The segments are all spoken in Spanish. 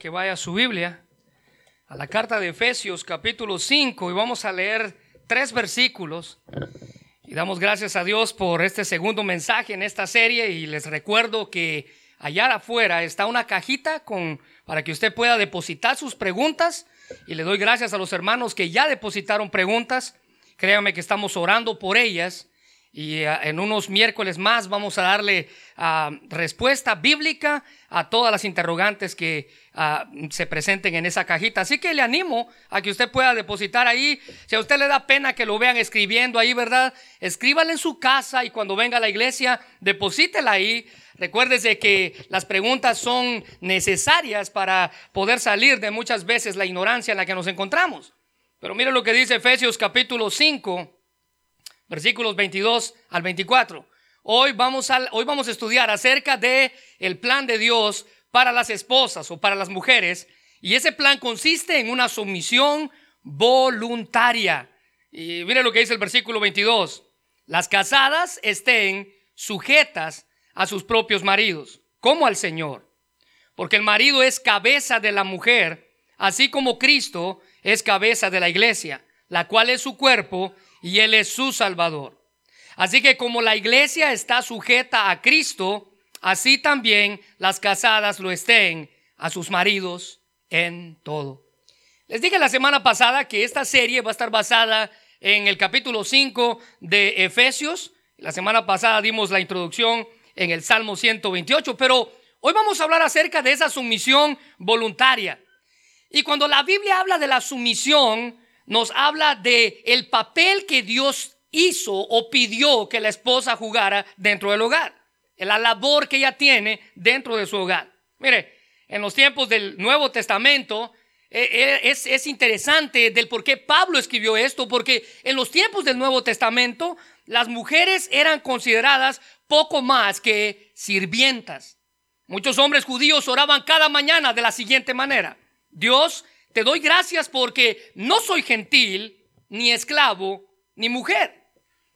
que vaya a su Biblia, a la carta de Efesios capítulo 5 y vamos a leer tres versículos. Y damos gracias a Dios por este segundo mensaje en esta serie y les recuerdo que allá afuera está una cajita con para que usted pueda depositar sus preguntas y le doy gracias a los hermanos que ya depositaron preguntas. Créanme que estamos orando por ellas y ah, en unos miércoles más vamos a darle ah, respuesta bíblica a todas las interrogantes que ah, se presenten en esa cajita. Así que le animo a que usted pueda depositar ahí. Si a usted le da pena que lo vean escribiendo ahí, ¿verdad? Escríbale en su casa y cuando venga a la iglesia, deposítela ahí. Recuérdese que las preguntas son necesarias para poder salir de muchas veces la ignorancia en la que nos encontramos. Pero mire lo que dice Efesios capítulo 5 versículos 22 al 24. Hoy vamos a, hoy vamos a estudiar acerca de el plan de Dios para las esposas o para las mujeres. Y ese plan consiste en una sumisión voluntaria. Y mire lo que dice el versículo 22. Las casadas estén sujetas a sus propios maridos, como al Señor. Porque el marido es cabeza de la mujer, así como Cristo es cabeza de la iglesia, la cual es su cuerpo y Él es su Salvador. Así que como la iglesia está sujeta a Cristo, así también las casadas lo estén a sus maridos en todo. Les dije la semana pasada que esta serie va a estar basada en el capítulo 5 de Efesios. La semana pasada dimos la introducción en el Salmo 128, pero hoy vamos a hablar acerca de esa sumisión voluntaria. Y cuando la Biblia habla de la sumisión, nos habla de el papel que Dios hizo o pidió que la esposa jugara dentro del hogar, la labor que ella tiene dentro de su hogar. Mire, en los tiempos del Nuevo Testamento eh, eh, es, es interesante del por qué Pablo escribió esto, porque en los tiempos del Nuevo Testamento las mujeres eran consideradas poco más que sirvientas. Muchos hombres judíos oraban cada mañana de la siguiente manera. Dios, te doy gracias porque no soy gentil, ni esclavo, ni mujer.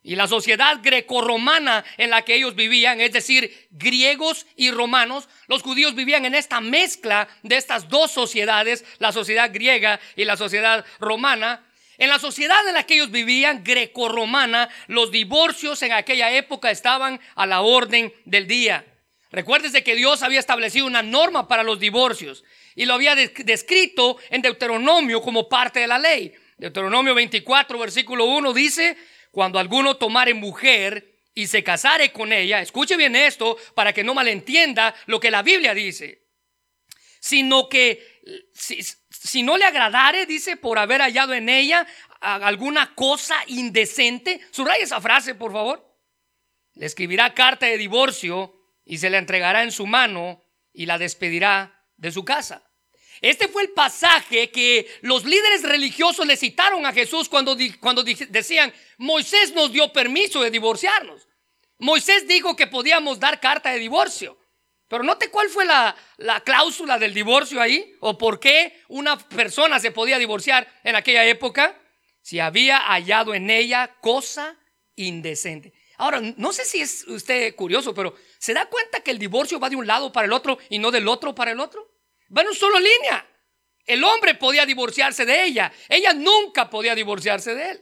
Y la sociedad grecorromana en la que ellos vivían, es decir, griegos y romanos, los judíos vivían en esta mezcla de estas dos sociedades, la sociedad griega y la sociedad romana. En la sociedad en la que ellos vivían, grecorromana, los divorcios en aquella época estaban a la orden del día. Recuérdese que Dios había establecido una norma para los divorcios y lo había descrito en Deuteronomio como parte de la ley. Deuteronomio 24, versículo 1 dice, cuando alguno tomare mujer y se casare con ella, escuche bien esto para que no malentienda lo que la Biblia dice, sino que si, no le agradare, dice, por haber hallado en ella alguna cosa indecente, subraya esa frase, por favor, le escribirá carta de divorcio y se la entregará en su mano y la despedirá de su casa. Este fue el pasaje que los líderes religiosos le citaron a Jesús cuando, cuando decían, Moisés nos dio permiso de divorciarnos. Moisés dijo que podíamos dar carta de divorcio. Pero note cuál fue la, la, cláusula del divorcio ahí, o por qué una persona se podía divorciar en aquella época, si había hallado en ella cosa indecente. Ahora, no sé si es usted curioso, pero ¿se da cuenta que el divorcio va de un lado para el otro y no del otro para el otro? Va en una sola línea. El hombre podía divorciarse de ella. Ella nunca podía divorciarse de él.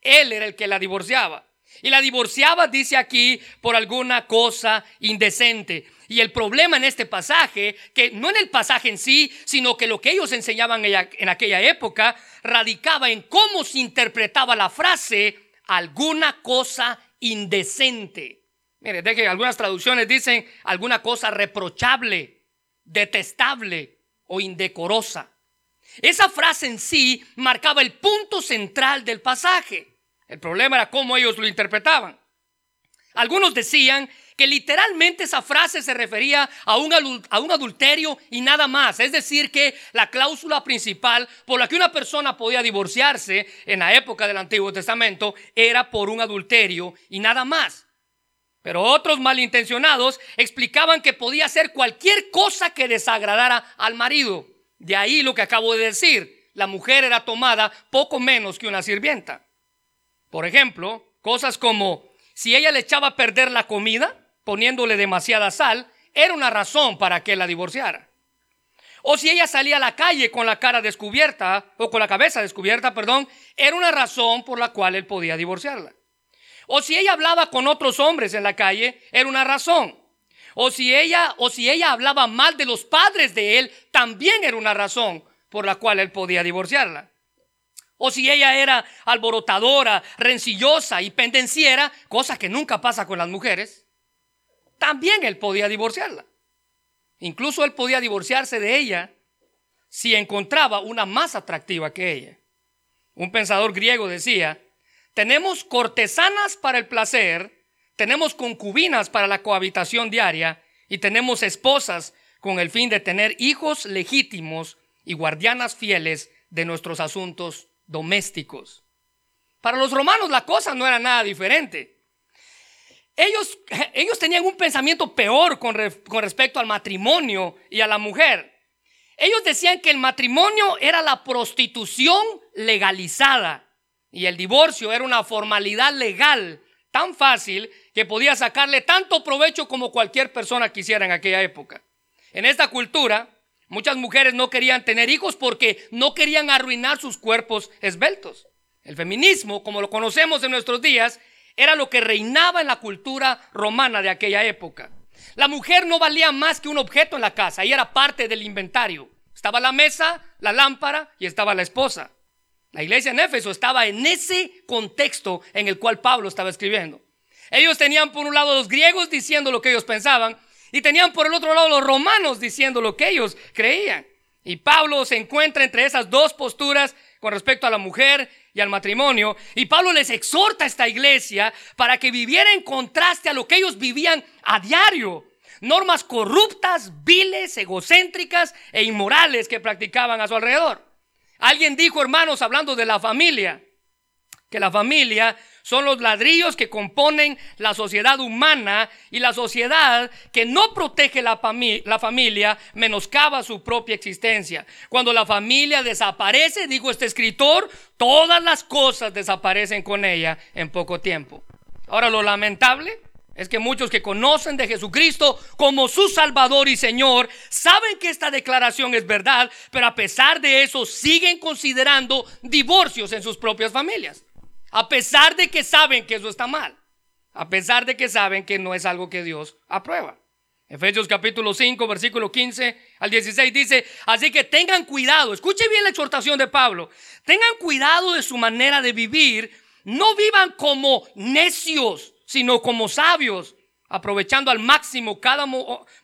Él era el que la divorciaba. Y la divorciaba, dice aquí, por alguna cosa indecente. Y el problema en este pasaje, que no en el pasaje en sí, sino que lo que ellos enseñaban en aquella época, radicaba en cómo se interpretaba la frase alguna cosa indecente. Mire, de que algunas traducciones dicen alguna cosa reprochable detestable o indecorosa. Esa frase en sí marcaba el punto central del pasaje. El problema era cómo ellos lo interpretaban. Algunos decían que literalmente esa frase se refería a un, a un, adulterio y nada más. Es decir, que la cláusula principal por la que una persona podía divorciarse en la época del Antiguo Testamento era por un adulterio y nada más. Pero otros malintencionados explicaban que podía ser cualquier cosa que desagradara al marido. De ahí lo que acabo de decir. La mujer era tomada poco menos que una sirvienta. Por ejemplo, cosas como si ella le echaba a perder la comida poniéndole demasiada sal, era una razón para que la divorciara. o si ella salía a la calle con la cara descubierta o con la cabeza descubierta, perdón, era una razón por la cual él podía divorciarla. O si ella hablaba con otros hombres en la calle, era una razón. O si ella o si ella hablaba mal de los padres de él, también era una razón por la cual él podía divorciarla. O si ella era alborotadora, rencillosa y pendenciera, cosa que nunca pasa con las mujeres, también él podía divorciarla. Incluso él podía divorciarse de ella si encontraba una más atractiva que ella. Un pensador griego decía, tenemos cortesanas para el placer, tenemos concubinas para la cohabitación diaria y tenemos esposas con el fin de tener hijos legítimos y guardianas fieles de nuestros asuntos domésticos. Para los romanos la cosa no era nada diferente. Ellos, ellos tenían un pensamiento peor con, con respecto al matrimonio y a la mujer. Ellos decían que el matrimonio era la prostitución legalizada y el divorcio era una formalidad legal tan fácil que podía sacarle tanto provecho como cualquier persona quisiera en aquella época. En esta cultura, muchas mujeres no querían tener hijos porque no querían arruinar sus cuerpos esbeltos. El feminismo, como lo conocemos en nuestros días, era lo que reinaba en la cultura romana de aquella época. La mujer no valía más que un objeto en la casa, ella era parte del inventario. Estaba la mesa, la lámpara y estaba la esposa. La iglesia en Éfeso estaba en ese contexto en el cual Pablo estaba escribiendo. Ellos tenían por un lado los griegos diciendo lo que ellos pensaban y tenían por el otro lado los romanos diciendo lo que ellos creían. Y Pablo se encuentra entre esas dos posturas con respecto a la mujer y al matrimonio. Y Pablo les exhorta a esta iglesia para que viviera en contraste a lo que ellos vivían a diario. Normas corruptas, viles, egocéntricas e inmorales que practicaban a su alrededor. Alguien dijo, hermanos, hablando de la familia, que la familia son los ladrillos que componen la sociedad humana y la sociedad que no protege la, la, familia menoscaba su propia existencia. Cuando la familia desaparece, dijo este escritor, todas las cosas desaparecen con ella en poco tiempo. Ahora lo lamentable es que muchos que conocen de Jesucristo como su Salvador y Señor saben que esta declaración es verdad, pero a pesar de eso siguen considerando divorcios en sus propias familias. A pesar de que saben que eso está mal. A pesar de que saben que no es algo que Dios aprueba. Efesios capítulo 5, versículo 15 al 16 dice, así que tengan cuidado, escuche bien la exhortación de Pablo, tengan cuidado de su manera de vivir, no vivan como necios, sino como sabios, aprovechando al máximo cada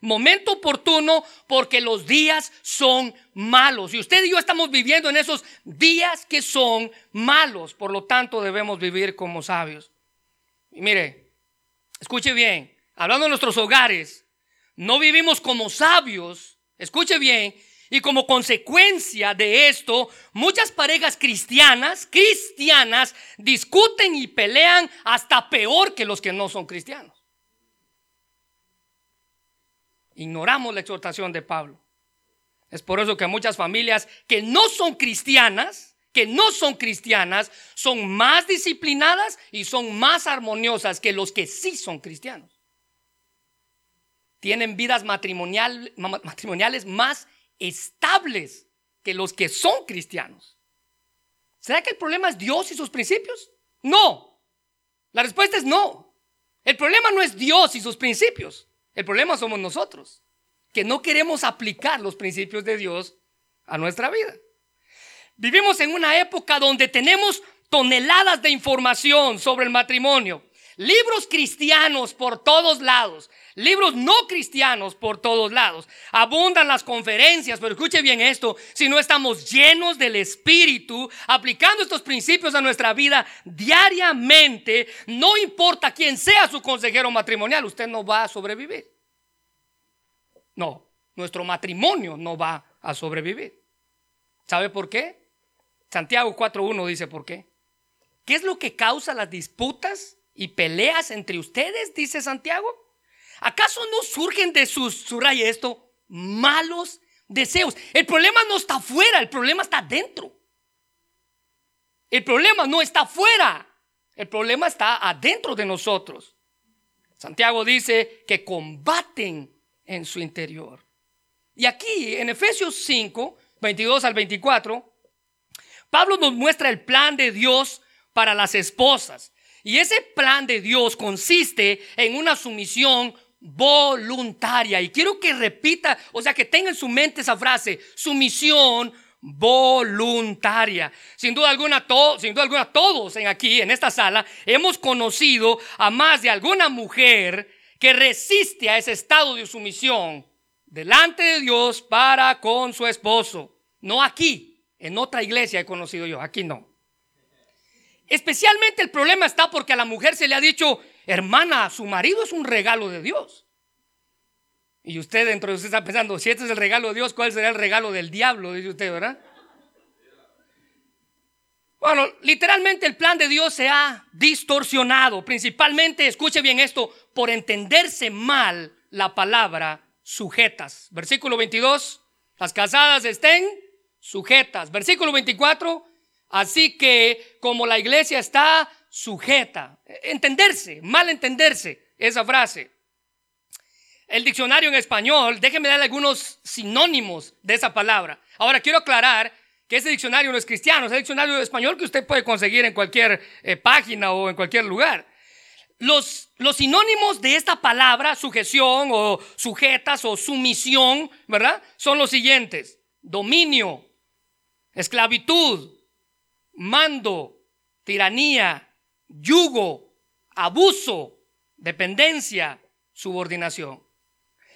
momento oportuno, porque los días son malos. Y usted y yo estamos viviendo en esos días que son malos, por lo tanto debemos vivir como sabios. Y mire, escuche bien, hablando de nuestros hogares, no vivimos como sabios, escuche bien, y como consecuencia de esto, muchas parejas cristianas, cristianas, discuten y pelean hasta peor que los que no son cristianos. Ignoramos la exhortación de Pablo. Es por eso que muchas familias que no son cristianas, que no son cristianas, son más disciplinadas y son más armoniosas que los que sí son cristianos. Tienen vidas matrimonial, matrimoniales más estables que los que son cristianos. ¿Será que el problema es Dios y sus principios? No. La respuesta es no. El problema no es Dios y sus principios. El problema somos nosotros, que no queremos aplicar los principios de Dios a nuestra vida. Vivimos en una época donde tenemos toneladas de información sobre el matrimonio, libros cristianos por todos lados, libros no cristianos por todos lados. Abundan las conferencias, pero escuche bien esto, si no estamos llenos del Espíritu, aplicando estos principios a nuestra vida diariamente, no importa quién sea su consejero matrimonial, usted no va a sobrevivir. No, nuestro matrimonio no va a sobrevivir. ¿Sabe por qué? Santiago 4.1 dice por qué. ¿Qué es lo que causa las disputas y peleas entre ustedes? Dice Santiago. ¿Acaso no surgen de sus, subraya esto, malos deseos? El problema no está afuera, el problema está dentro. El problema no está afuera, el problema está adentro de nosotros. Santiago dice que combaten en su interior. Y aquí en Efesios 5, 22 al 24, Pablo nos muestra el plan de Dios para las esposas. Y ese plan de Dios consiste en una sumisión voluntaria. Y quiero que repita, o sea, que tenga en su mente esa frase, sumisión voluntaria. Sin duda alguna, sin duda alguna todos en aquí, en esta sala, hemos conocido a más de alguna mujer que resiste a ese estado de sumisión delante de Dios para con su esposo. No aquí, en otra iglesia he conocido yo, aquí no. Especialmente el problema está porque a la mujer se le ha dicho, hermana, su marido es un regalo de Dios. Y usted dentro de usted está pensando, si este es el regalo de Dios, ¿cuál será el regalo del diablo? Dice usted, ¿verdad? Bueno, literalmente el plan de Dios se ha distorsionado, principalmente, escuche bien esto, por entenderse mal la palabra sujetas. Versículo 22, las casadas estén sujetas. Versículo 24, así que como la iglesia está sujeta. Entenderse, mal entenderse esa frase. El diccionario en español, déjenme dar algunos sinónimos de esa palabra. Ahora quiero aclarar que ese diccionario no es cristiano, es el diccionario español que usted puede conseguir en cualquier eh, página o en cualquier lugar. Los, los sinónimos de esta palabra, sujeción o sujetas o sumisión, ¿verdad? Son los siguientes. Dominio, esclavitud, mando, tiranía, yugo, abuso, dependencia, subordinación.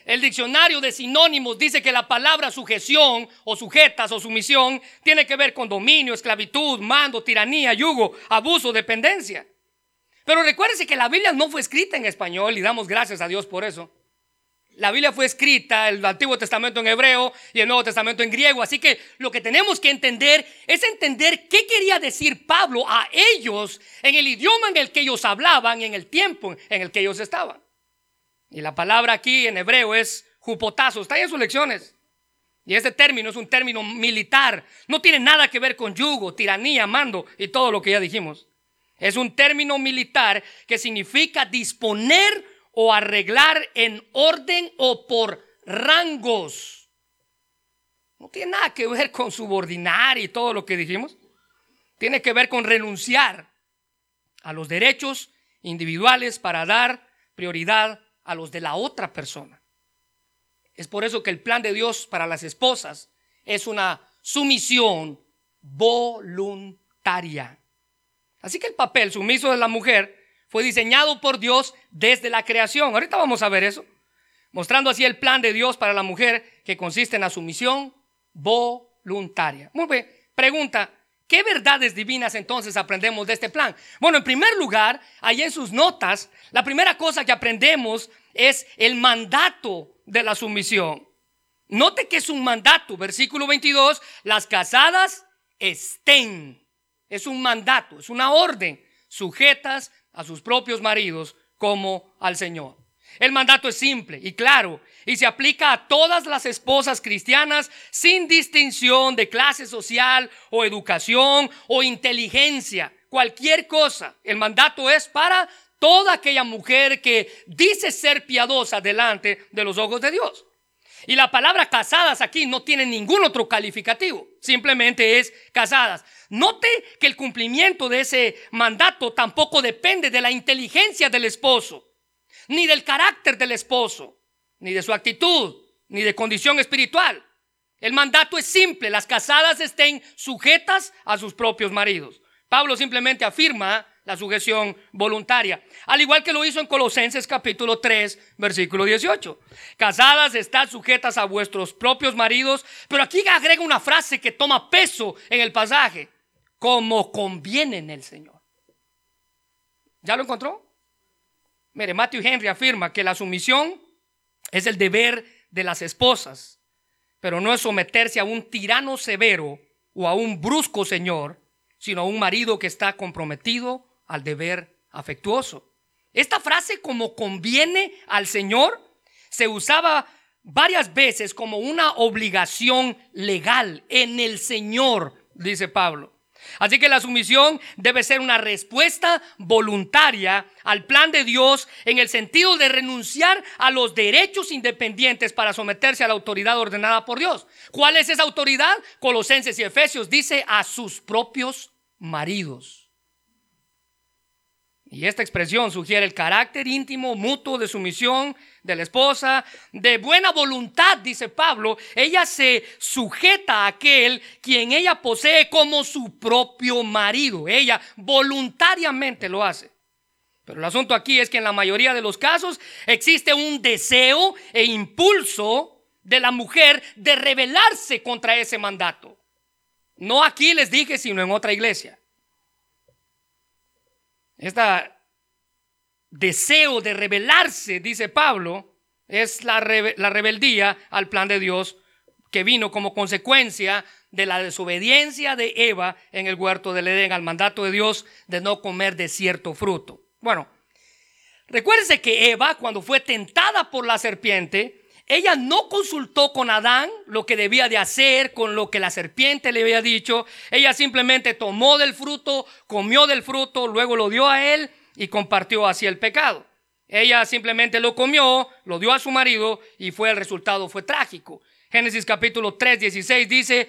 El diccionario de sinónimos dice que la palabra sujeción o sujetas o sumisión tiene que ver con dominio, esclavitud, mando, tiranía, yugo, abuso, dependencia. Pero recuérdense que la Biblia no fue escrita en español y damos gracias a Dios por eso. La Biblia fue escrita, el Antiguo Testamento en hebreo y el Nuevo Testamento en griego. Así que lo que tenemos que entender es entender qué quería decir Pablo a ellos en el idioma en el que ellos hablaban en el tiempo en el que ellos estaban. Y la palabra aquí en hebreo es jupotazo. Está ahí en sus lecciones. Y ese término es un término militar. No tiene nada que ver con yugo, tiranía, mando y todo lo que ya dijimos. Es un término militar que significa disponer o arreglar en orden o por rangos. No tiene nada que ver con subordinar y todo lo que dijimos. Tiene que ver con renunciar a los derechos individuales para dar prioridad a los de la otra persona. Es por eso que el plan de Dios para las esposas es una sumisión voluntaria. Así que el papel sumiso de la mujer fue diseñado por Dios desde la creación. Ahorita vamos a ver eso. Mostrando así el plan de Dios para la mujer que consiste en la sumisión voluntaria. Muy bien. Pregunta, ¿qué verdades divinas entonces aprendemos de este plan? Bueno, en primer lugar, ahí en sus notas, la primera cosa que aprendemos es el mandato de la sumisión. Note que es un mandato, versículo 22, las casadas estén es un mandato, es una orden, sujetas a sus propios maridos como al Señor. El mandato es simple y claro y se aplica a todas las esposas cristianas sin distinción de clase social o educación o inteligencia, cualquier cosa. El mandato es para toda aquella mujer que dice ser piadosa delante de los ojos de Dios. Y la palabra casadas aquí no tiene ningún otro calificativo, simplemente es casadas. Note que el cumplimiento de ese mandato tampoco depende de la inteligencia del esposo, ni del carácter del esposo, ni de su actitud, ni de condición espiritual. El mandato es simple, las casadas estén sujetas a sus propios maridos. Pablo simplemente afirma la sujeción voluntaria. Al igual que lo hizo en Colosenses capítulo 3, versículo 18. Casadas, están sujetas a vuestros propios maridos, pero aquí agrega una frase que toma peso en el pasaje, como conviene en el Señor. ¿Ya lo encontró? Mire, Matthew Henry afirma que la sumisión es el deber de las esposas, pero no es someterse a un tirano severo o a un brusco señor, sino a un marido que está comprometido al deber afectuoso. Esta frase como conviene al Señor se usaba varias veces como una obligación legal en el Señor, dice Pablo. Así que la sumisión debe ser una respuesta voluntaria al plan de Dios en el sentido de renunciar a los derechos independientes para someterse a la autoridad ordenada por Dios. ¿Cuál es esa autoridad? Colosenses y Efesios dice a sus propios maridos. Y esta expresión sugiere el carácter íntimo, mutuo de sumisión de la esposa, de buena voluntad, dice Pablo. Ella se sujeta a aquel quien ella posee como su propio marido. Ella voluntariamente lo hace. Pero el asunto aquí es que en la mayoría de los casos existe un deseo e impulso de la mujer de rebelarse contra ese mandato. No aquí les dije, sino en otra iglesia. Este deseo de rebelarse, dice Pablo, es la, la rebeldía al plan de Dios que vino como consecuencia de la desobediencia de Eva en el huerto del Edén al mandato de Dios de no comer de cierto fruto. Bueno, recuérdense que Eva, cuando fue tentada por la serpiente, ella no consultó con Adán lo que debía de hacer, con lo que la serpiente le había dicho. Ella simplemente tomó del fruto, comió del fruto, luego lo dio a él y compartió así el pecado. Ella simplemente lo comió, lo dio a su marido y fue el resultado fue trágico. Génesis capítulo 3, 16 dice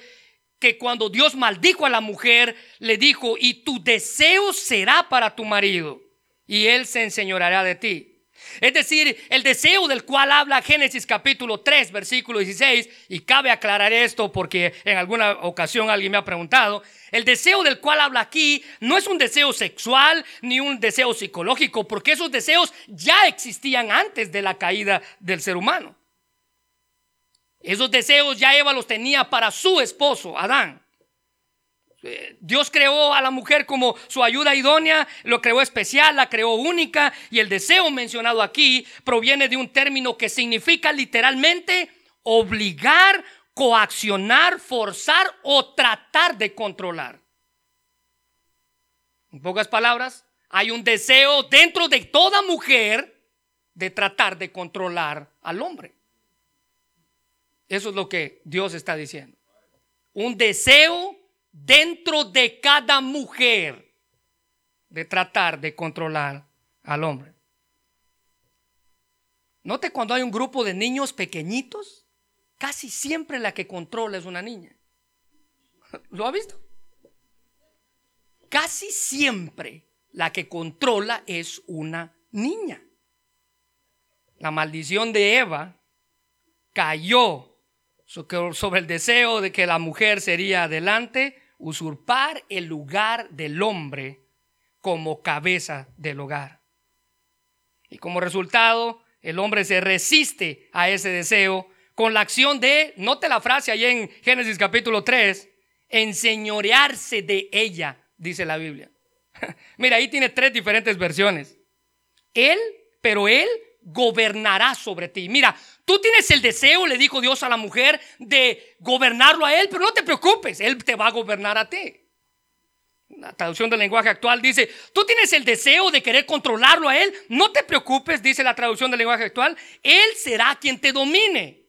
que cuando Dios maldijo a la mujer, le dijo, y tu deseo será para tu marido, y él se enseñoreará de ti. Es decir, el deseo del cual habla Génesis capítulo 3, versículo 16, y cabe aclarar esto porque en alguna ocasión alguien me ha preguntado, el deseo del cual habla aquí no es un deseo sexual ni un deseo psicológico, porque esos deseos ya existían antes de la caída del ser humano. Esos deseos ya Eva los tenía para su esposo, Adán. Dios creó a la mujer como su ayuda idónea, lo creó especial, la creó única y el deseo mencionado aquí proviene de un término que significa literalmente obligar, coaccionar, forzar o tratar de controlar. En pocas palabras, hay un deseo dentro de toda mujer de tratar de controlar al hombre. Eso es lo que Dios está diciendo. Un deseo dentro de cada mujer de tratar de controlar al hombre. Note cuando hay un grupo de niños pequeñitos, casi siempre la que controla es una niña. ¿Lo ha visto? Casi siempre la que controla es una niña. La maldición de Eva cayó sobre el deseo de que la mujer sería adelante usurpar el lugar del hombre como cabeza del hogar. Y como resultado, el hombre se resiste a ese deseo con la acción de, note la frase ahí en Génesis capítulo 3, enseñorearse de ella, dice la Biblia. Mira, ahí tiene tres diferentes versiones. Él, pero él gobernará sobre ti. Mira, tú tienes el deseo, le dijo Dios a la mujer, de gobernarlo a él, pero no te preocupes, él te va a gobernar a ti. La traducción del lenguaje actual dice, tú tienes el deseo de querer controlarlo a él, no te preocupes, dice la traducción del lenguaje actual, él será quien te domine.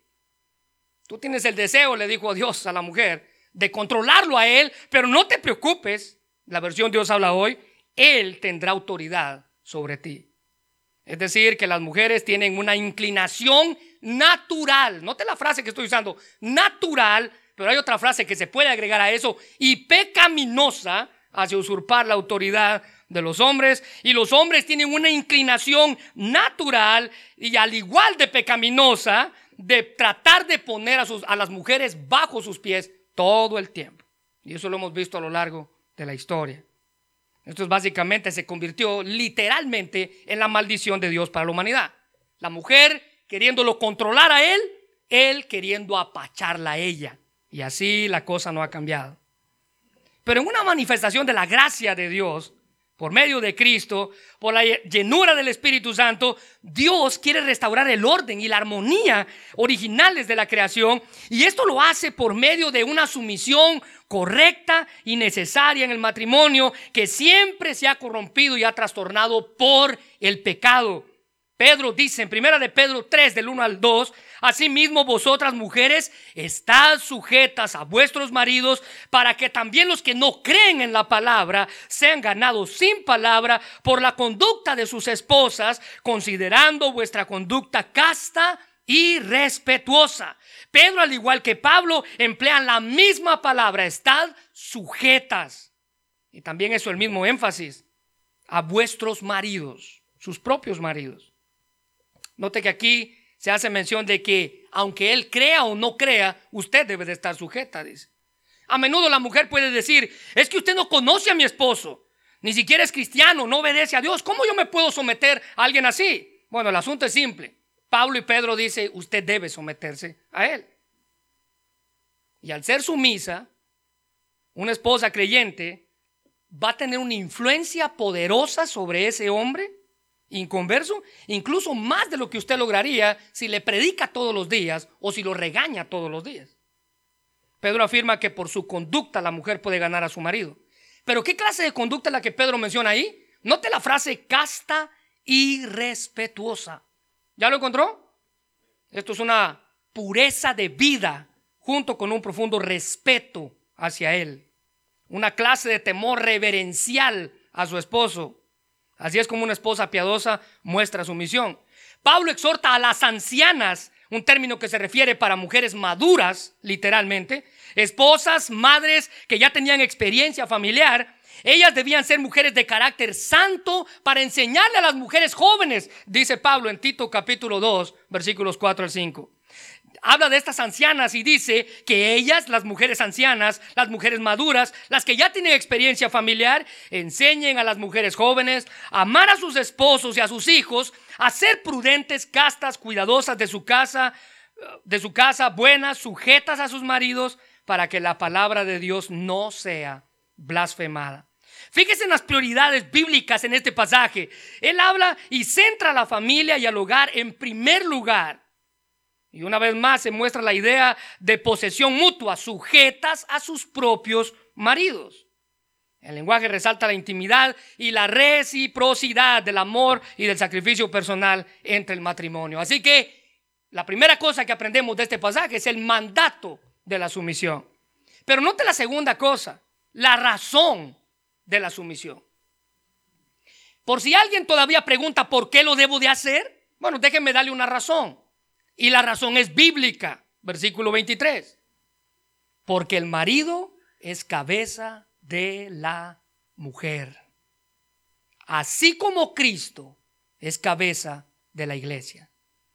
Tú tienes el deseo, le dijo Dios a la mujer, de controlarlo a él, pero no te preocupes, la versión Dios habla hoy, él tendrá autoridad sobre ti. Es decir, que las mujeres tienen una inclinación natural. Note la frase que estoy usando, natural, pero hay otra frase que se puede agregar a eso, y pecaminosa hacia usurpar la autoridad de los hombres. Y los hombres tienen una inclinación natural y al igual de pecaminosa de tratar de poner a, sus, a las mujeres bajo sus pies todo el tiempo. Y eso lo hemos visto a lo largo de la historia. Esto básicamente se convirtió literalmente en la maldición de Dios para la humanidad. La mujer queriéndolo controlar a él, él queriendo apacharla a ella. Y así la cosa no ha cambiado. Pero en una manifestación de la gracia de Dios, por medio de Cristo, por la llenura del Espíritu Santo, Dios quiere restaurar el orden y la armonía originales de la creación. Y esto lo hace por medio de una sumisión correcta y necesaria en el matrimonio que siempre se ha corrompido y ha trastornado por el pecado. Pedro dice en primera de Pedro 3 del 1 al 2, asimismo vosotras mujeres estad sujetas a vuestros maridos para que también los que no creen en la palabra sean ganados sin palabra por la conducta de sus esposas, considerando vuestra conducta casta y respetuosa. Pedro, al igual que Pablo, emplean la misma palabra, estad sujetas. Y también eso el mismo énfasis a vuestros maridos, sus propios maridos. Note que aquí se hace mención de que aunque él crea o no crea, usted debe de estar sujeta, dice. A menudo la mujer puede decir, es que usted no conoce a mi esposo, ni siquiera es cristiano, no obedece a Dios. ¿Cómo yo me puedo someter a alguien así? Bueno, el asunto es simple. Pablo y Pedro dice, usted debe someterse a él. Y al ser sumisa, una esposa creyente va a tener una influencia poderosa sobre ese hombre inconverso, incluso más de lo que usted lograría si le predica todos los días o si lo regaña todos los días. Pedro afirma que por su conducta la mujer puede ganar a su marido. Pero ¿qué clase de conducta es la que Pedro menciona ahí? Note la frase casta y respetuosa. ¿Ya lo encontró? Esto es una pureza de vida junto con un profundo respeto hacia él. Una clase de temor reverencial a su esposo. Así es como una esposa piadosa muestra su misión. Pablo exhorta a las ancianas, un término que se refiere para mujeres maduras, literalmente, esposas, madres que ya tenían experiencia familiar. Ellas debían ser mujeres de carácter santo para enseñarle a las mujeres jóvenes, dice Pablo en Tito capítulo 2, versículos 4 al 5 habla de estas ancianas y dice que ellas, las mujeres ancianas, las mujeres maduras, las que ya tienen experiencia familiar, enseñen a las mujeres jóvenes a amar a sus esposos y a sus hijos, a ser prudentes, castas, cuidadosas de su casa, de su casa, buenas, sujetas a sus maridos, para que la palabra de Dios no sea blasfemada. Fíjese en las prioridades bíblicas en este pasaje. Él habla y centra a la familia y al hogar en primer lugar. Y una vez más se muestra la idea de posesión mutua, sujetas a sus propios maridos. El lenguaje resalta la intimidad y la reciprocidad del amor y del sacrificio personal entre el matrimonio. Así que la primera cosa que aprendemos de este pasaje es el mandato de la sumisión. Pero note la segunda cosa, la razón de la sumisión. Por si alguien todavía pregunta por qué lo debo de hacer, bueno, déjenme darle una razón. Y la razón es bíblica, versículo 23. Porque el marido es cabeza de la mujer. Así como Cristo es cabeza de la iglesia,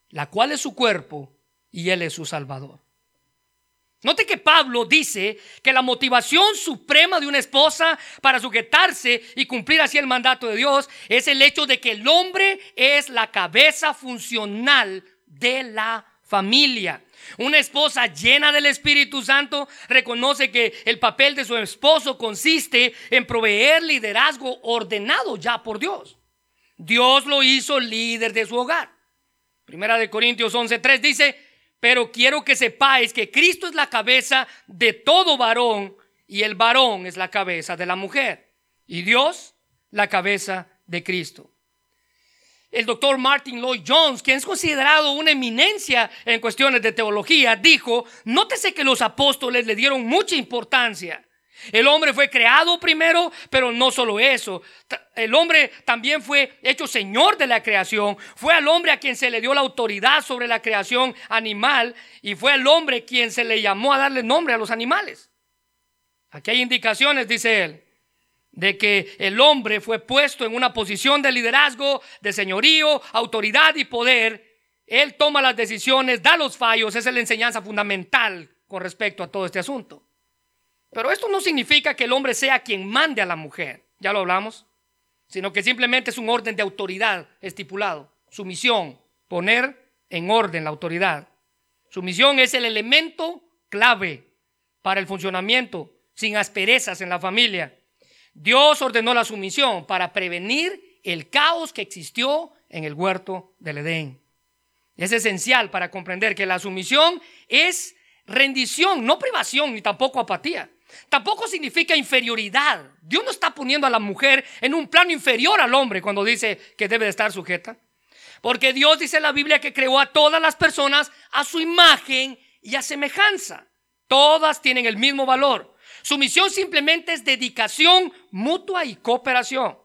la cual es su cuerpo y él es su salvador. Note que Pablo dice que la motivación suprema de una esposa para sujetarse y cumplir así el mandato de Dios es el hecho de que el hombre es la cabeza funcional de la familia. Una esposa llena del Espíritu Santo reconoce que el papel de su esposo consiste en proveer liderazgo ordenado ya por Dios. Dios lo hizo líder de su hogar. Primera de Corintios 11:3 dice, pero quiero que sepáis que Cristo es la cabeza de todo varón y el varón es la cabeza de la mujer y Dios la cabeza de Cristo el doctor Martin Lloyd Jones, quien es considerado una eminencia en cuestiones de teología, dijo, nótese que los apóstoles le dieron mucha importancia. El hombre fue creado primero, pero no solo eso. El hombre también fue hecho señor de la creación. Fue al hombre a quien se le dio la autoridad sobre la creación animal y fue al hombre quien se le llamó a darle nombre a los animales. Aquí hay indicaciones, dice él, de que el hombre fue puesto en una posición de liderazgo, de señorío, autoridad y poder. Él toma las decisiones, da los fallos, esa es la enseñanza fundamental con respecto a todo este asunto. Pero esto no significa que el hombre sea quien mande a la mujer, ya lo hablamos, sino que simplemente es un orden de autoridad estipulado. Su misión, poner en orden la autoridad. Su misión es el elemento clave para el funcionamiento sin asperezas en la familia Dios ordenó la sumisión para prevenir el caos que existió en el huerto del Edén. Es esencial para comprender que la sumisión es rendición, no privación ni tampoco apatía. Tampoco significa inferioridad. Dios no está poniendo a la mujer en un plano inferior al hombre cuando dice que debe de estar sujeta. Porque Dios dice en la Biblia que creó a todas las personas a su imagen y a semejanza. Todas tienen el mismo valor. Su misión simplemente es dedicación mutua y cooperación.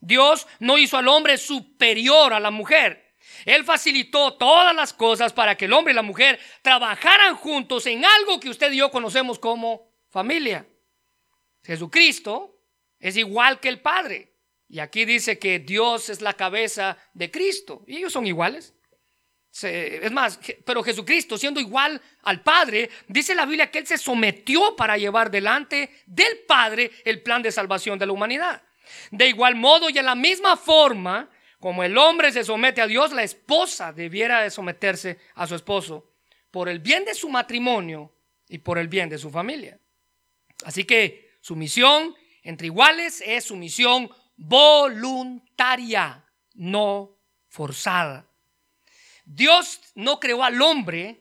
Dios no hizo al hombre superior a la mujer. Él facilitó todas las cosas para que el hombre y la mujer trabajaran juntos en algo que usted y yo conocemos como familia. Jesucristo es igual que el Padre. Y aquí dice que Dios es la cabeza de Cristo. Y ellos son iguales. Es más, pero Jesucristo, siendo igual al Padre, dice la Biblia que Él se sometió para llevar delante del Padre el plan de salvación de la humanidad. De igual modo y en la misma forma, como el hombre se somete a Dios, la esposa debiera de someterse a su esposo por el bien de su matrimonio y por el bien de su familia. Así que su misión entre iguales es su misión voluntaria, no forzada. Dios no creó al hombre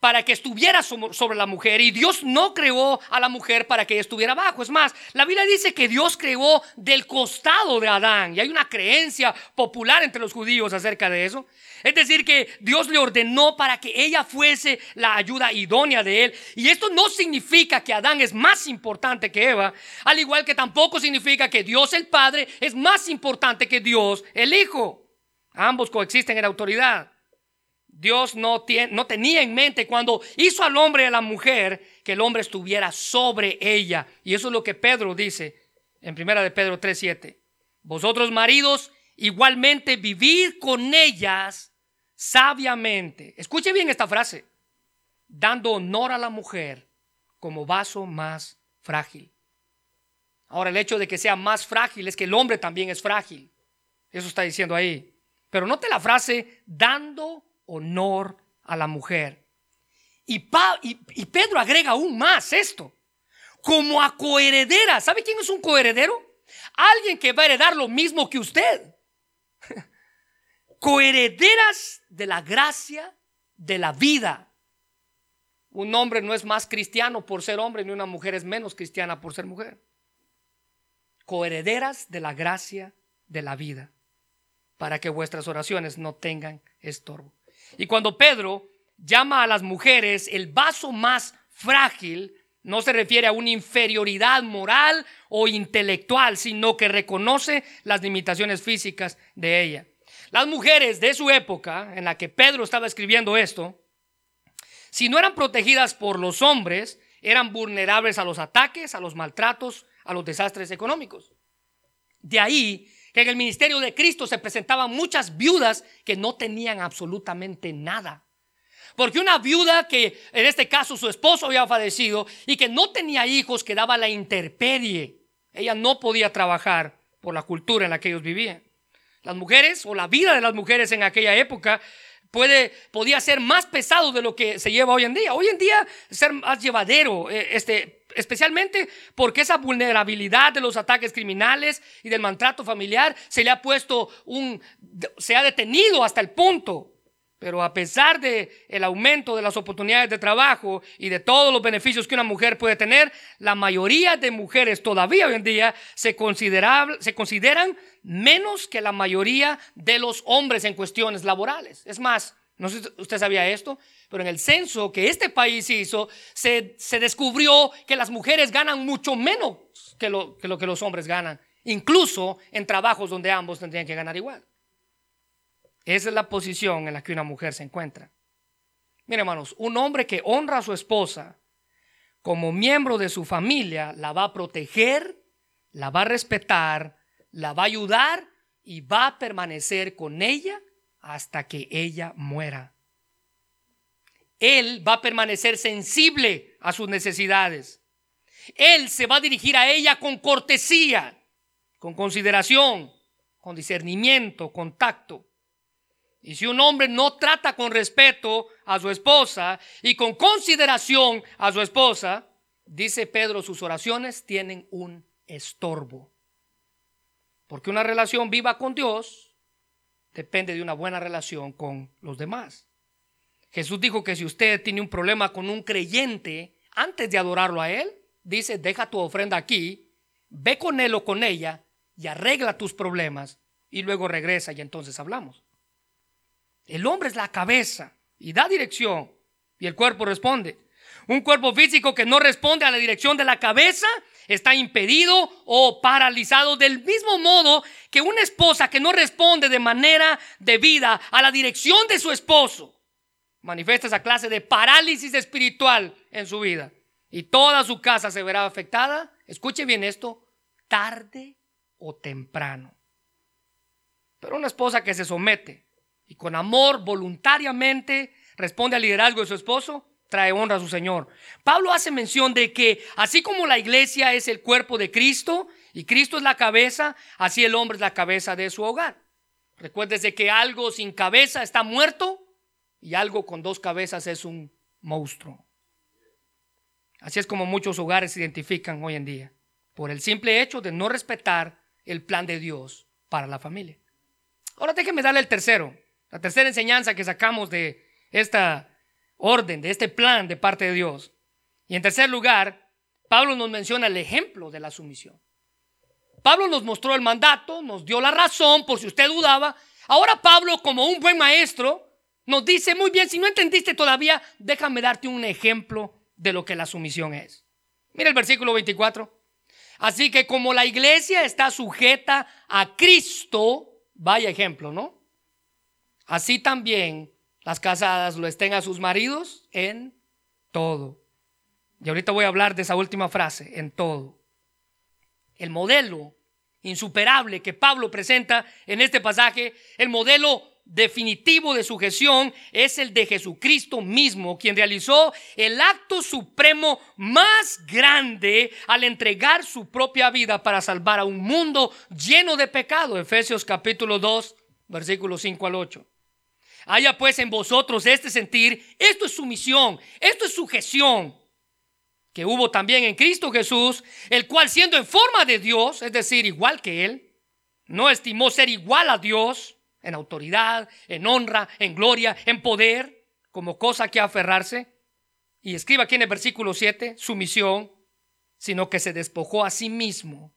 para que estuviera sobre la mujer y Dios no creó a la mujer para que estuviera abajo. Es más, la Biblia dice que Dios creó del costado de Adán y hay una creencia popular entre los judíos acerca de eso. Es decir, que Dios le ordenó para que ella fuese la ayuda idónea de él. Y esto no significa que Adán es más importante que Eva, al igual que tampoco significa que Dios el Padre es más importante que Dios el Hijo. Ambos coexisten en autoridad. Dios no, tenía en mente cuando hizo al hombre y a la mujer que el hombre estuviera sobre ella. Y eso es lo que Pedro dice en primera de Pedro 3:7. Vosotros maridos igualmente vivid con ellas sabiamente. Escuche bien esta frase. Dando honor a la mujer como vaso más frágil. Ahora el hecho de que sea más frágil es que el hombre también es frágil. Eso está diciendo ahí. Pero note la frase, dando honor a la mujer. Y, y, Pedro agrega aún más esto, como a coheredera. ¿Sabe quién es un coheredero? Alguien que va a heredar lo mismo que usted. Coherederas de la gracia de la vida. Un hombre no es más cristiano por ser hombre, ni una mujer es menos cristiana por ser mujer. Coherederas de la gracia de la vida para que vuestras oraciones no tengan estorbo. Y cuando Pedro llama a las mujeres el vaso más frágil, no se refiere a una inferioridad moral o intelectual, sino que reconoce las limitaciones físicas de ella. Las mujeres de su época, en la que Pedro estaba escribiendo esto, si no eran protegidas por los hombres, eran vulnerables a los ataques, a los maltratos, a los desastres económicos. De ahí que en el ministerio de Cristo se presentaban muchas viudas que no tenían absolutamente nada. Porque una viuda que en este caso su esposo había fallecido y que no tenía hijos quedaba la interpedie. Ella no podía trabajar por la cultura en la que ellos vivían. Las mujeres o la vida de las mujeres en aquella época puede, podía ser más pesado de lo que se lleva hoy en día. Hoy en día ser más llevadero, eh, este, especialmente porque esa vulnerabilidad de los ataques criminales y del maltrato familiar se le ha puesto un, se ha detenido hasta el punto. Pero a pesar de el aumento de las oportunidades de trabajo y de todos los beneficios que una mujer puede tener, la mayoría de mujeres todavía hoy en día se, se consideran menos que la mayoría de los hombres en cuestiones laborales. Es más, no sé si usted sabía esto, pero en el censo que este país hizo, se, descubrió que las mujeres ganan mucho menos que lo, que lo que los hombres ganan, incluso en trabajos donde ambos tendrían que ganar igual. Esa es la posición en la que una mujer se encuentra. Miren, hermanos, un hombre que honra a su esposa como miembro de su familia la va a proteger, la va a respetar, la va a ayudar y va a permanecer con ella hasta que ella muera. Él va a permanecer sensible a sus necesidades. Él se va a dirigir a ella con cortesía, con consideración, con discernimiento, con tacto. Y si un hombre no trata con respeto a su esposa y con consideración a su esposa, dice Pedro, sus oraciones tienen un estorbo. Porque una relación viva con Dios depende de una buena relación con los demás. Jesús dijo que si usted tiene un problema con un creyente, antes de adorarlo a Él, dice, deja tu ofrenda aquí, ve con Él o con ella y arregla tus problemas y luego regresa y entonces hablamos. El hombre es la cabeza y da dirección y el cuerpo responde. Un cuerpo físico que no responde a la dirección de la cabeza está impedido o paralizado del mismo modo que una esposa que no responde de manera debida a la dirección de su esposo manifiesta esa clase de parálisis espiritual en su vida y toda su casa se verá afectada. Escuche bien esto, tarde o temprano. Pero una esposa que se somete y con amor voluntariamente responde al liderazgo de su esposo, trae honra a su Señor. Pablo hace mención de que así como la iglesia es el cuerpo de Cristo y Cristo es la cabeza, así el hombre es la cabeza de su hogar. Recuérdese que algo sin cabeza está muerto y algo con dos cabezas es un monstruo. Así es como muchos hogares se identifican hoy en día, por el simple hecho de no respetar el plan de Dios para la familia. Ahora déjenme darle el tercero, la tercera enseñanza que sacamos de esta orden, de este plan de parte de Dios. Y en tercer lugar, Pablo nos menciona el ejemplo de la sumisión. Pablo nos mostró el mandato, nos dio la razón por si usted dudaba. Ahora Pablo, como un buen maestro, nos dice, muy bien, si no entendiste todavía, déjame darte un ejemplo de lo que la sumisión es. Mira el versículo 24. Así que como la iglesia está sujeta a Cristo, vaya ejemplo, ¿no? Así también las casadas lo estén a sus maridos en todo. Y ahorita voy a hablar de esa última frase, en todo. El modelo insuperable que Pablo presenta en este pasaje, el modelo definitivo de sujeción es el de Jesucristo mismo, quien realizó el acto supremo más grande al entregar su propia vida para salvar a un mundo lleno de pecado. Efesios capítulo 2, versículos 5 al 8. Haya pues en vosotros este sentir, esto es sumisión, esto es sujeción, que hubo también en Cristo Jesús, el cual siendo en forma de Dios, es decir, igual que Él, no estimó ser igual a Dios en autoridad, en honra, en gloria, en poder, como cosa que aferrarse. Y escriba aquí en el versículo 7, sumisión, sino que se despojó a sí mismo,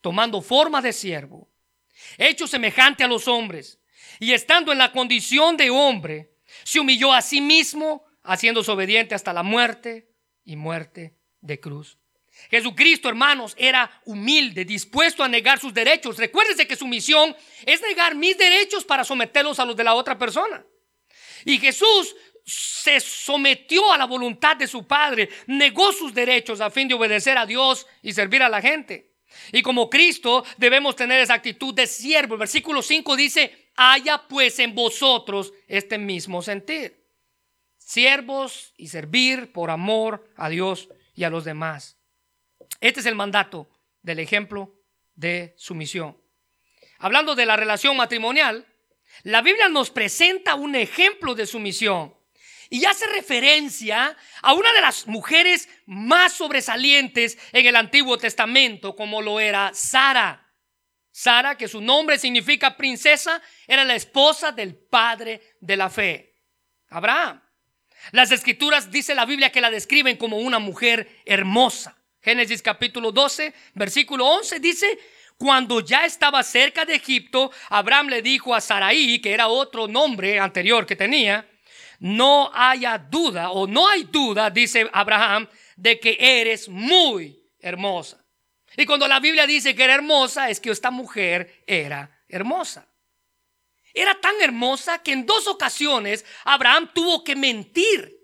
tomando forma de siervo, hecho semejante a los hombres y estando en la condición de hombre, se humilló a sí mismo, haciéndose obediente hasta la muerte y muerte de cruz. Jesucristo, hermanos, era humilde, dispuesto a negar sus derechos. Recuérdese que su misión es negar mis derechos para someterlos a los de la otra persona. Y Jesús se sometió a la voluntad de su Padre, negó sus derechos a fin de obedecer a Dios y servir a la gente. Y como Cristo debemos tener esa actitud de siervo. El versículo 5 dice, haya pues en vosotros este mismo sentir. Siervos y servir por amor a Dios y a los demás. Este es el mandato del ejemplo de sumisión. Hablando de la relación matrimonial, la Biblia nos presenta un ejemplo de sumisión y hace referencia a una de las mujeres más sobresalientes en el Antiguo Testamento, como lo era Sara. Sara, que su nombre significa princesa, era la esposa del padre de la fe, Abraham. Las escrituras, dice la Biblia, que la describen como una mujer hermosa. Génesis capítulo 12, versículo 11 dice, cuando ya estaba cerca de Egipto, Abraham le dijo a Saraí, que era otro nombre anterior que tenía, no haya duda o no hay duda, dice Abraham, de que eres muy hermosa. Y cuando la Biblia dice que era hermosa, es que esta mujer era hermosa. Era tan hermosa que en dos ocasiones Abraham tuvo que mentir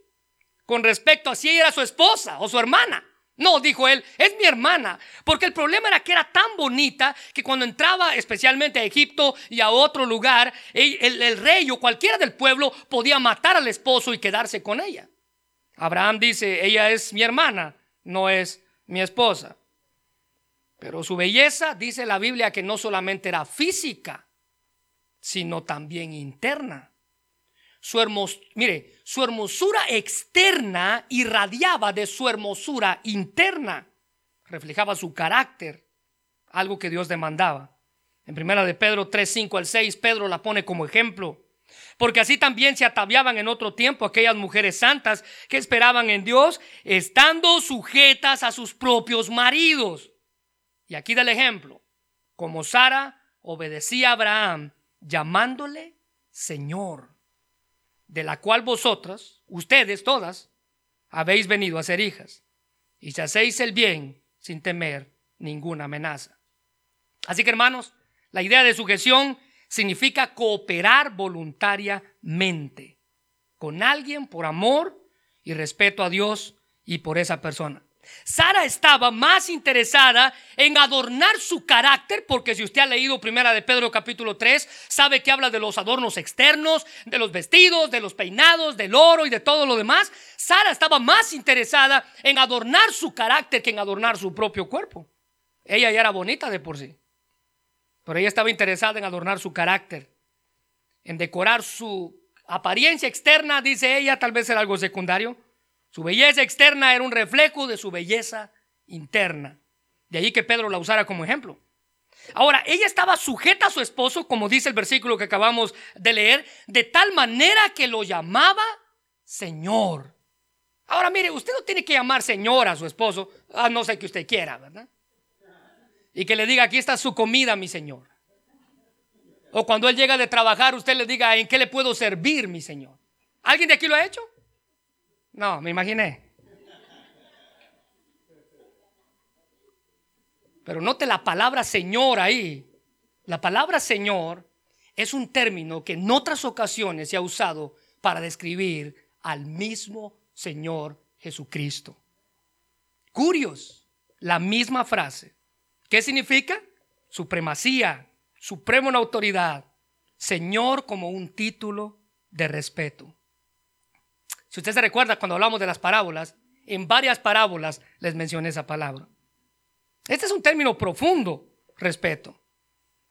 con respecto a si ella era su esposa o su hermana. No, dijo él, es mi hermana. Porque el problema era que era tan bonita que cuando entraba especialmente a Egipto y a otro lugar, el, el, rey o cualquiera del pueblo podía matar al esposo y quedarse con ella. Abraham dice, ella es mi hermana, no es mi esposa. Pero su belleza, dice la Biblia, que no solamente era física, sino también interna. Su mire, su hermosura externa irradiaba de su hermosura interna. Reflejaba su carácter, algo que Dios demandaba. En primera de Pedro 3, 5 al 6, Pedro la pone como ejemplo. Porque así también se ataviaban en otro tiempo aquellas mujeres santas que esperaban en Dios, estando sujetas a sus propios maridos y aquí da el ejemplo. Como Sara obedecía a Abraham llamándole Señor. de la cual vosotras, ustedes todas, habéis venido a ser hijas, y si hacéis el bien sin temer ninguna amenaza. Así que hermanos, la idea de sujeción significa cooperar voluntariamente con alguien por amor y respeto a Dios y por esa persona. Sara estaba más interesada en adornar su carácter, porque si usted ha leído primera de Pedro capítulo 3, sabe que habla de los adornos externos, de los vestidos, de los peinados, del oro y de todo lo demás. Sara estaba más interesada en adornar su carácter que en adornar su propio cuerpo. Ella ya era bonita de por sí, pero ella estaba interesada en adornar su carácter, en decorar su apariencia externa, dice ella, tal vez era algo secundario su belleza externa era un reflejo de su belleza interna. De ahí que Pedro la usara como ejemplo. Ahora, ella estaba sujeta a su esposo, como dice el versículo que acabamos de leer, de tal manera que lo llamaba Señor. Ahora, mire, usted no tiene que llamar Señor a su esposo, a no ser que usted quiera, ¿verdad? Y que le diga, aquí está su comida, mi Señor. O cuando él llega de trabajar, usted le diga, ¿en qué le puedo servir, mi Señor? ¿Alguien de aquí lo ha hecho? No, me imaginé. Pero note la palabra Señor ahí. La palabra Señor es un término que en otras ocasiones se ha usado para describir al mismo Señor Jesucristo. Curios, la misma frase. ¿Qué significa? Supremacía, supremo en autoridad, Señor como un título de respeto. Si usted se recuerda cuando hablamos de las parábolas, en varias parábolas les mencioné esa palabra. Este es un término profundo, respeto,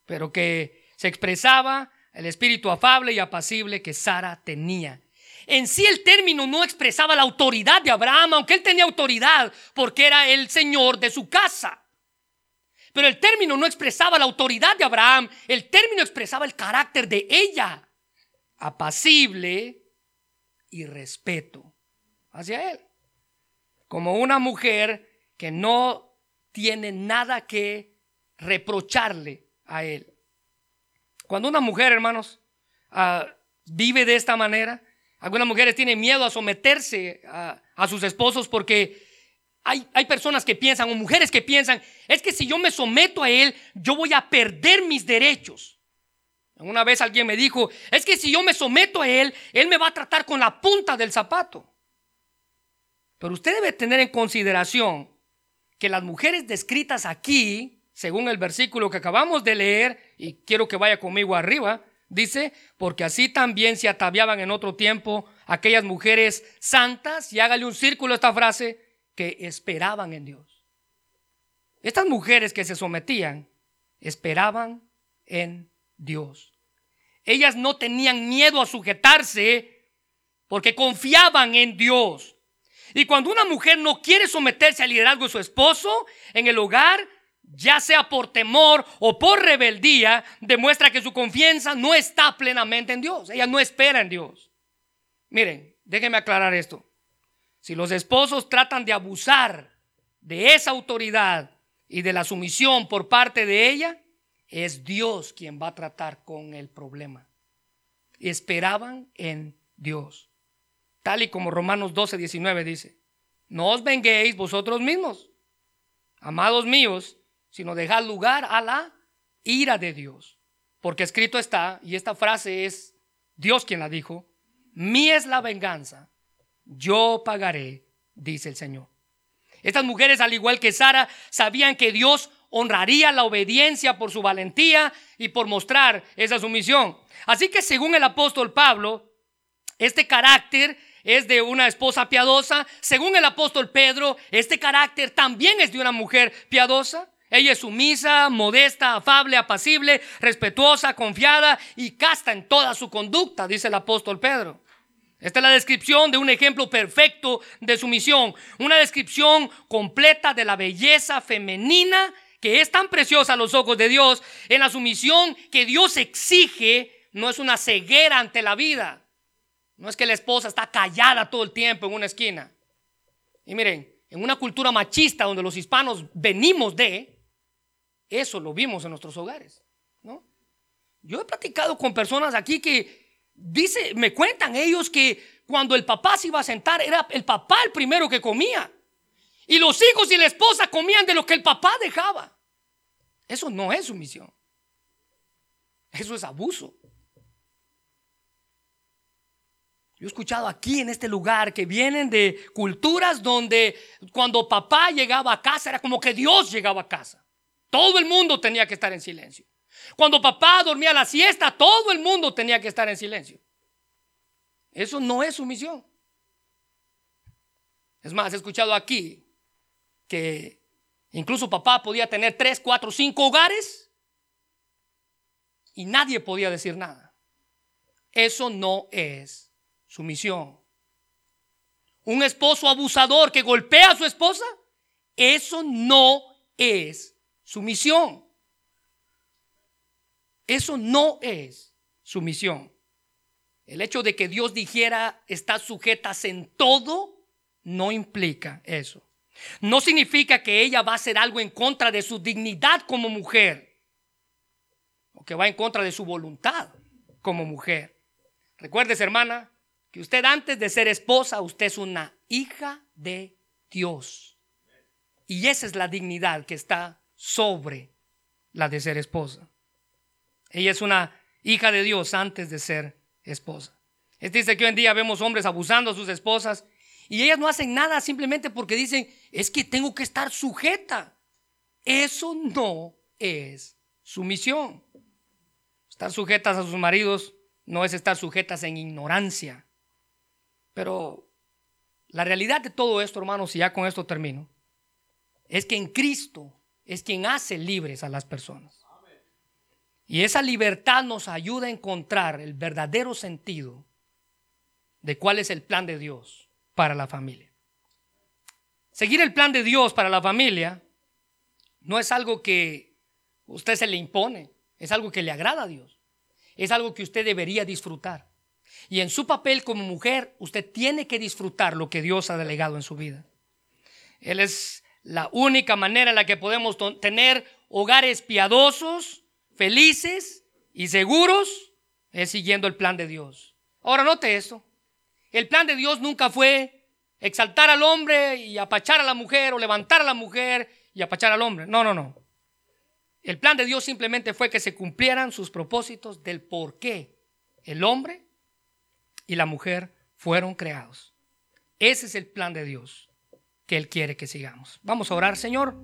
pero que se expresaba el espíritu afable y apacible que Sara tenía. En sí el término no expresaba la autoridad de Abraham, aunque él tenía autoridad porque era el señor de su casa. Pero el término no expresaba la autoridad de Abraham, el término expresaba el carácter de ella, apacible, y respeto hacia él. Como una mujer que no tiene nada que reprocharle a él. Cuando una mujer, hermanos, ah, vive de esta manera, algunas mujeres tienen miedo a someterse a, a sus esposos porque hay, hay, personas que piensan, o mujeres que piensan, es que si yo me someto a él, yo voy a perder mis derechos. Una vez alguien me dijo, es que si yo me someto a Él, Él me va a tratar con la punta del zapato. Pero usted debe tener en consideración que las mujeres descritas aquí, según el versículo que acabamos de leer, y quiero que vaya conmigo arriba, dice, porque así también se ataviaban en otro tiempo aquellas mujeres santas, y hágale un círculo a esta frase, que esperaban en Dios. Estas mujeres que se sometían, esperaban en Dios. Ellas no tenían miedo a sujetarse porque confiaban en Dios. Y cuando una mujer no quiere someterse al liderazgo de su esposo en el hogar, ya sea por temor o por rebeldía, demuestra que su confianza no está plenamente en Dios. Ella no espera en Dios. Miren, déjenme aclarar esto. Si los esposos tratan de abusar de esa autoridad y de la sumisión por parte de ella, es Dios quien va a tratar con el problema. Esperaban en Dios. Tal y como Romanos 12, 19 dice, no os venguéis vosotros mismos, amados míos, sino dejad lugar a la ira de Dios. Porque escrito está, y esta frase es Dios quien la dijo, mí es la venganza, yo pagaré, dice el Señor. Estas mujeres, al igual que Sara, sabían que Dios honraría la obediencia por su valentía y por mostrar esa sumisión. Así que según el apóstol Pablo, este carácter es de una esposa piadosa. Según el apóstol Pedro, este carácter también es de una mujer piadosa. Ella es sumisa, modesta, afable, apacible, respetuosa, confiada y casta en toda su conducta, dice el apóstol Pedro. Esta es la descripción de un ejemplo perfecto de sumisión, una descripción completa de la belleza femenina que es tan preciosa a los ojos de Dios, en la sumisión que Dios exige, no es una ceguera ante la vida. No es que la esposa está callada todo el tiempo en una esquina. Y miren, en una cultura machista donde los hispanos venimos de, eso lo vimos en nuestros hogares. ¿no? Yo he platicado con personas aquí que dice, me cuentan ellos que cuando el papá se iba a sentar, era el papá el primero que comía. Y los hijos y la esposa comían de lo que el papá dejaba. Eso no es sumisión. Eso es abuso. Yo he escuchado aquí en este lugar que vienen de culturas donde cuando papá llegaba a casa era como que Dios llegaba a casa. Todo el mundo tenía que estar en silencio. Cuando papá dormía la siesta, todo el mundo tenía que estar en silencio. Eso no es sumisión. Es más, he escuchado aquí que incluso papá podía tener tres, cuatro, cinco hogares y nadie podía decir nada. Eso no es sumisión. Un esposo abusador que golpea a su esposa, eso no es sumisión. Eso no es sumisión. El hecho de que Dios dijera está sujetas en todo no implica eso. No significa que ella va a hacer algo en contra de su dignidad como mujer o que va en contra de su voluntad como mujer. Recuerdes, hermana, que usted antes de ser esposa, usted es una hija de Dios. Y esa es la dignidad que está sobre la de ser esposa. Ella es una hija de Dios antes de ser esposa. Es dice que hoy en día vemos hombres abusando a sus esposas y ellas no hacen nada simplemente porque dicen, es que tengo que estar sujeta. Eso no es sumisión. Estar sujetas a sus maridos no es estar sujetas en ignorancia. Pero la realidad de todo esto, hermanos, y ya con esto termino, es que en Cristo es quien hace libres a las personas. Y esa libertad nos ayuda a encontrar el verdadero sentido de cuál es el plan de Dios para la familia. Seguir el plan de Dios para la familia no es algo que usted se le impone, es algo que le agrada a Dios, es algo que usted debería disfrutar. Y en su papel como mujer, usted tiene que disfrutar lo que Dios ha delegado en su vida. Él es la única manera en la que podemos tener hogares piadosos, felices y seguros, es siguiendo el plan de Dios. Ahora note esto. El plan de Dios nunca fue exaltar al hombre y apachar a la mujer o levantar a la mujer y apachar al hombre. No, no, no. El plan de Dios simplemente fue que se cumplieran sus propósitos del por qué el hombre y la mujer fueron creados. Ese es el plan de Dios que Él quiere que sigamos. Vamos a orar, Señor.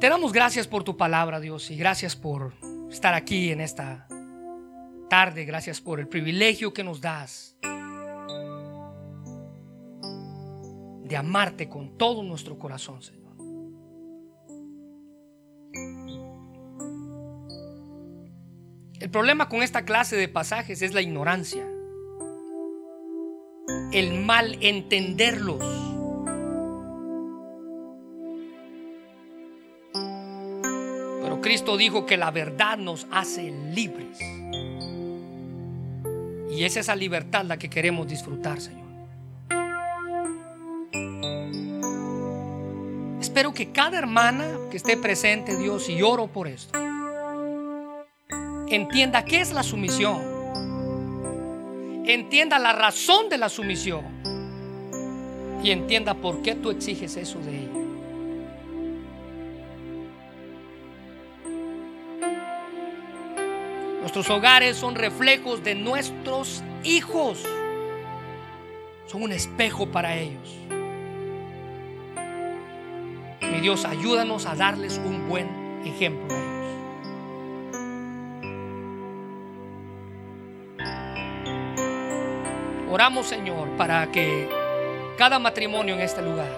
Te damos gracias por tu palabra, Dios, y gracias por estar aquí en esta tarde, gracias por el privilegio que nos das de amarte con todo nuestro corazón, Señor. El problema con esta clase de pasajes es la ignorancia, el mal entenderlos. Pero Cristo dijo que la verdad nos hace libres. Y es esa libertad la que queremos disfrutar, Señor. Espero que cada hermana que esté presente, Dios, y oro por esto, entienda qué es la sumisión. Entienda la razón de la sumisión. Y entienda por qué tú exiges eso de ella. Nuestros hogares son reflejos de nuestros hijos. Son un espejo para ellos. Mi Dios, ayúdanos a darles un buen ejemplo a ellos. Oramos, Señor, para que cada matrimonio en este lugar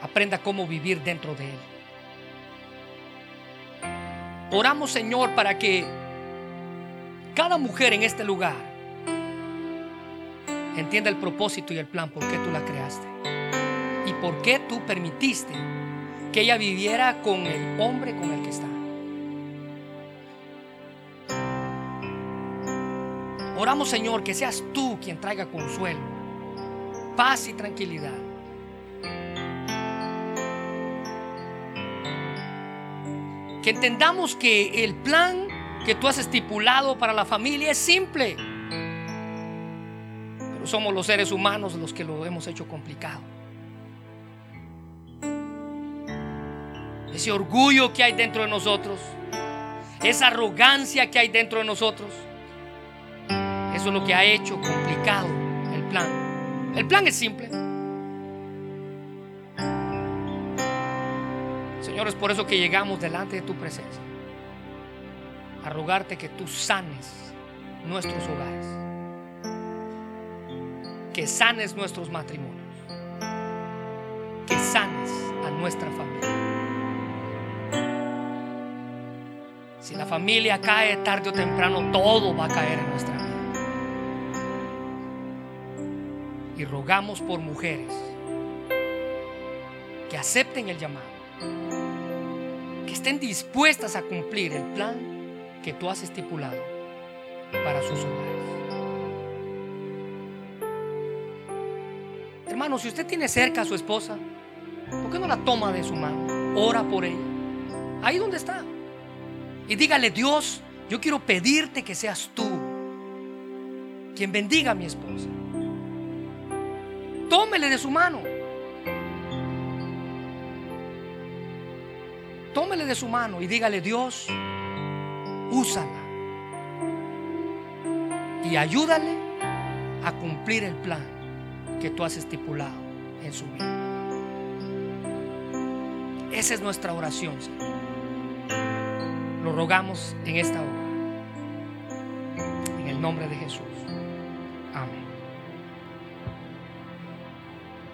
aprenda cómo vivir dentro de él. Oramos, Señor, para que cada mujer en este lugar entienda el propósito y el plan por qué tú la creaste por qué tú permitiste que ella viviera con el hombre con el que está. Oramos, Señor, que seas tú quien traiga consuelo, paz y tranquilidad que entendamos que el plan que tú has estipulado para la familia es simple. Pero somos los seres humanos los que lo hemos hecho complicado. Ese orgullo que hay dentro de nosotros, esa arrogancia que hay dentro de nosotros, eso es lo que ha hecho complicado el plan. El plan es simple. Señor, es por eso que llegamos delante de tu presencia a rogarte que tú sanes nuestros hogares, que sanes nuestros matrimonios, que sanes a nuestra familia. Si la familia cae tarde o temprano, todo va a caer en nuestra vida. Y rogamos por mujeres que acepten el llamado, que estén dispuestas a cumplir el plan que tú has estipulado para sus hogares. Hermano, si usted tiene cerca a su esposa, ¿por qué no la toma de su mano? Ora por ella. Ahí donde está. Y dígale, Dios, yo quiero pedirte que seas tú quien bendiga a mi esposa. Tómele de su mano. Tómele de su mano y dígale, Dios, úsala y ayúdale a cumplir el plan que tú has estipulado en su vida. Esa es nuestra oración, Señor. Lo rogamos en esta hora. En el nombre de Jesús.